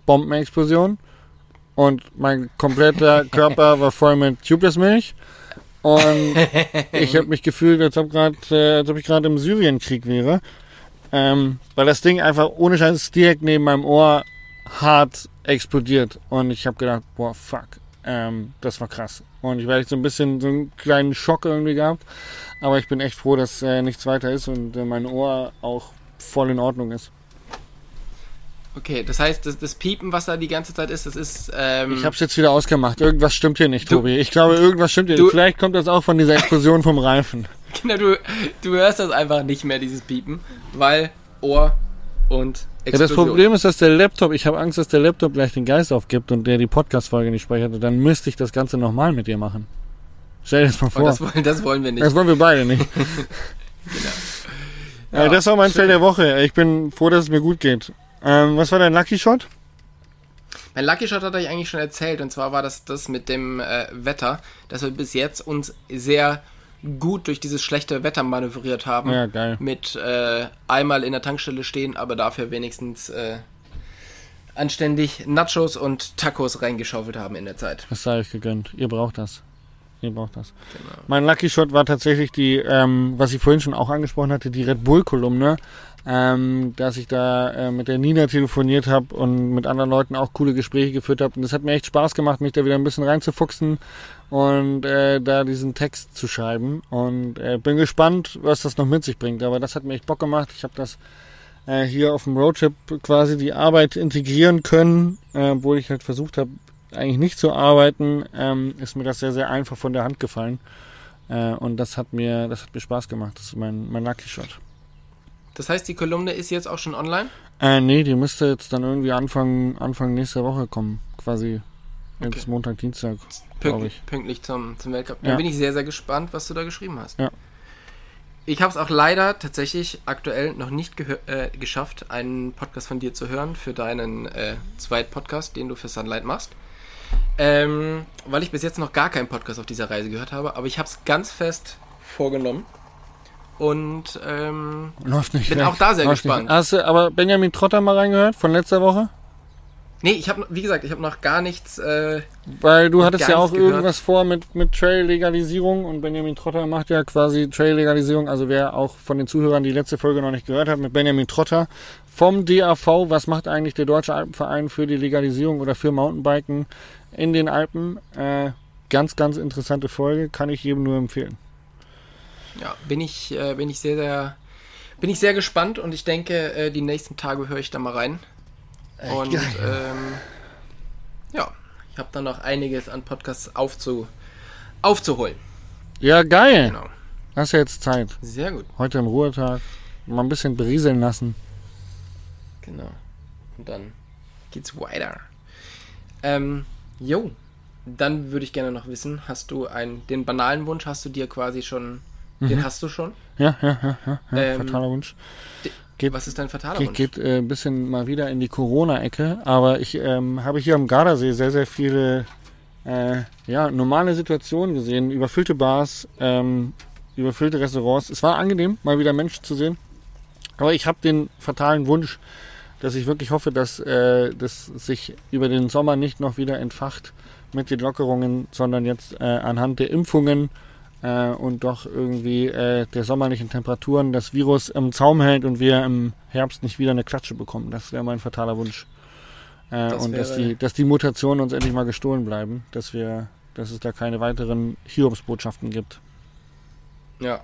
Bombenexplosion. Und mein kompletter Körper war voll mit Tubeless-Milch und ich habe mich gefühlt, als ob, grad, äh, als ob ich gerade im Syrienkrieg wäre, ähm, weil das Ding einfach ohne Scheiß direkt neben meinem Ohr hart explodiert und ich habe gedacht, boah, fuck, ähm, das war krass. Und ich echt so ein bisschen so einen kleinen Schock irgendwie gehabt, aber ich bin echt froh, dass äh, nichts weiter ist und äh, mein Ohr auch voll in Ordnung ist. Okay, das heißt, das, das Piepen, was da die ganze Zeit ist, das ist. Ähm, Ich hab's jetzt wieder ausgemacht. Irgendwas stimmt hier nicht, Du- Tobi. Ich glaube, irgendwas stimmt hier nicht. Vielleicht kommt das auch von dieser Explosion vom Reifen. Genau, du, du hörst das einfach nicht mehr, dieses Piepen, weil Ohr und Ja, das. Problem ist, dass der Laptop, ich habe Angst, dass der Laptop gleich den Geist aufgibt und der die Podcast-Folge nicht speichert. Und dann müsste ich das Ganze nochmal mit dir machen. Stell dir das mal vor. das, wollen, das wollen wir nicht. Das wollen wir beide nicht. Ja, äh, das war mein schön. Fell der Woche. Ich bin froh, dass es mir gut geht. Ähm, was war dein Lucky Shot? Mein Lucky Shot hatte ich eigentlich schon erzählt und zwar war das das mit dem äh, Wetter, dass wir bis jetzt uns sehr gut durch dieses schlechte Wetter manövriert haben. Ja, geil. Mit äh, einmal in der Tankstelle stehen, aber dafür wenigstens äh, anständig Nachos und Tacos reingeschaufelt haben in der Zeit. Das sei euch gegönnt. Ihr braucht das. Ihr braucht das. Genau. Mein Lucky Shot war tatsächlich die, ähm, was ich vorhin schon auch angesprochen hatte, die Red Bull-Kolumne. Ähm, dass ich da äh, mit der Nina telefoniert habe und mit anderen Leuten auch coole Gespräche geführt habe. Und das hat mir echt Spaß gemacht, mich da wieder ein bisschen reinzufuchsen und äh, da diesen Text zu schreiben. Und äh, bin gespannt, was das noch mit sich bringt. Aber das hat mir echt Bock gemacht. Ich habe das äh, hier auf dem Roadtrip quasi die Arbeit integrieren können, äh, obwohl ich halt versucht habe, eigentlich nicht zu arbeiten, ähm, ist mir das sehr, sehr einfach von der Hand gefallen. Äh, und das hat mir, das hat mir Spaß gemacht. Das ist mein, mein Lucky Shot. Das heißt, die Kolumne ist jetzt auch schon online? Äh, nee, die müsste jetzt dann irgendwie Anfang, Anfang nächster Woche kommen. Quasi jetzt Okay. Montag, Dienstag, glaube Pünktlich, ich. pünktlich zum, zum Weltcup. Dann Ja. bin ich sehr, sehr gespannt, was du da geschrieben hast. Ja. Ich habe es auch leider tatsächlich aktuell noch nicht äh, geschafft, einen Podcast von dir zu hören für deinen äh, Zweit-Podcast, den du für Sunlight machst. Ähm, weil ich bis jetzt noch gar keinen Podcast auf dieser Reise gehört habe, aber ich habe es ganz fest vorgenommen. Und ähm, Läuft nicht. Bin weg. auch da sehr Läuft gespannt. Nicht. Hast du aber Benjamin Trotter mal reingehört von letzter Woche? nee, ich habe, wie gesagt, ich habe noch gar nichts. Äh, Weil du hattest ja auch gehört. irgendwas vor mit, mit Trail-Legalisierung und Benjamin Trotter macht ja quasi Trail-Legalisierung. Also wer auch von den Zuhörern die letzte Folge noch nicht gehört hat, mit Benjamin Trotter vom DAV, was macht eigentlich der Deutsche Alpenverein für die Legalisierung oder für Mountainbiken in den Alpen? Äh, ganz, ganz interessante Folge, kann ich jedem nur empfehlen. Ja, bin ich, äh, bin ich sehr, sehr, bin ich sehr gespannt und ich denke, äh, die nächsten Tage höre ich da mal rein. Und geil. ähm, ja, ich habe dann noch einiges an Podcasts aufzu, aufzuholen. Ja, geil. Genau. Hast ja jetzt Zeit. Sehr gut. Heute im Ruhetag. Mal ein bisschen berieseln lassen. Genau. Und dann geht's weiter. Ähm, jo. Dann würde ich gerne noch wissen, hast du einen, den banalen Wunsch, hast du dir quasi schon, den hast du schon? Ja, ja, ja, ja. ja Ähm, fataler Wunsch. Geht- Was ist dein fataler Geht, Wunsch? geht äh, ein bisschen mal wieder in die Corona-Ecke, aber ich ähm, habe hier am Gardasee sehr, sehr viele äh, ja, normale Situationen gesehen. Überfüllte Bars, ähm, überfüllte Restaurants. Es war angenehm, mal wieder Menschen zu sehen. Aber ich habe den fatalen Wunsch, dass ich wirklich hoffe, dass äh, das sich über den Sommer nicht noch wieder entfacht mit den Lockerungen, sondern jetzt äh, anhand der Impfungen äh, und doch irgendwie äh, der sommerlichen Temperaturen das Virus im Zaum hält und wir im Herbst nicht wieder eine Klatsche bekommen. Das wäre mein fataler Wunsch. Äh, Das und dass die, dass die Mutationen uns endlich mal gestohlen bleiben, dass wir, dass es da keine weiteren Hiobsbotschaften gibt. Ja.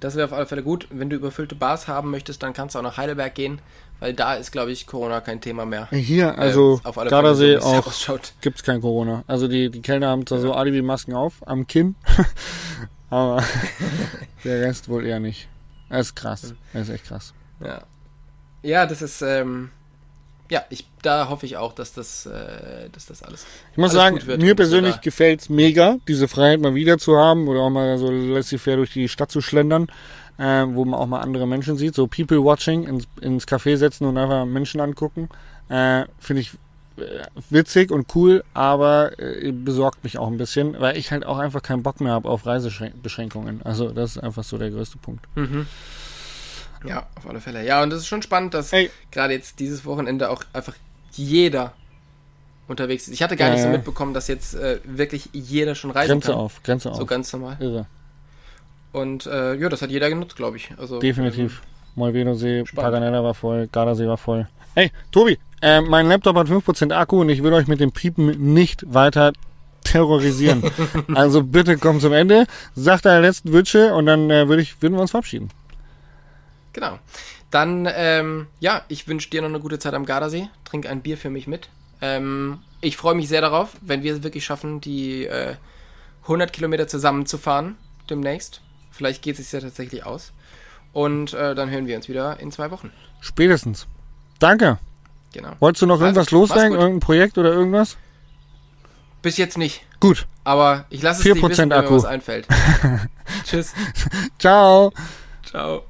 Das wäre auf alle Fälle gut. Wenn du überfüllte Bars haben möchtest, dann kannst du auch nach Heidelberg gehen, weil da ist, glaube ich, Corona kein Thema mehr. Hier, also Ähm, auf alle Gardasee Fälle, es auch ausschaut. gibt's kein Corona. Also die, die Kellner haben zwar so Alibi-Masken auf, am Kinn, aber der Rest wohl eher nicht. Das ist krass. Das ist echt krass. Ja. Ja, das ist, ähm, ja, ich, da hoffe ich auch, dass das, äh, dass das alles. Ich muss Alles sagen, mir persönlich so da- gefällt's mega, diese Freiheit mal wieder zu haben oder auch mal so laissez-faire durch die Stadt zu schlendern, äh, wo man auch mal andere Menschen sieht. So People Watching, ins, ins Café setzen und einfach Menschen angucken. Äh, Finde ich äh, witzig und cool, aber äh, besorgt mich auch ein bisschen, weil ich halt auch einfach keinen Bock mehr habe auf Reisebeschränkungen. Also das ist einfach so der größte Punkt. Mhm. Ja, auf alle Fälle. Ja, und das ist schon spannend, dass Ey. gerade jetzt dieses Wochenende auch einfach jeder unterwegs ist. Ich hatte gar Ja, nicht so mitbekommen, dass jetzt äh, wirklich jeder schon reisen Grenze kann. auf, Grenze auf. So ganz normal. Irre. Und äh, ja, das hat jeder genutzt, glaube ich. Also, Definitiv. Molveno-See, Spannend. Paganella war voll, Gardasee war voll. Ey, Tobi, äh, mein Laptop hat 5% Akku und ich will euch mit dem Piepen nicht weiter terrorisieren. also bitte komm zum Ende, sag deine letzten Wünsche und dann äh, würde ich, würden wir uns verabschieden. Genau. Dann, ähm, ja, ich wünsche dir noch eine gute Zeit am Gardasee. Trink ein Bier für mich mit. Ähm, ich freue mich sehr darauf, wenn wir es wirklich schaffen, die äh, 100 Kilometer zusammenzufahren demnächst. Vielleicht geht es sich ja tatsächlich aus. Und äh, dann hören wir uns wieder in zwei Wochen. Spätestens. Danke. Genau. Wolltest du noch Also, irgendwas loswerden? Irgendein Projekt oder irgendwas? Bis jetzt nicht. Gut. Aber ich lasse es 4% dich wissen, wenn mir was einfällt. Tschüss. Ciao. Ciao.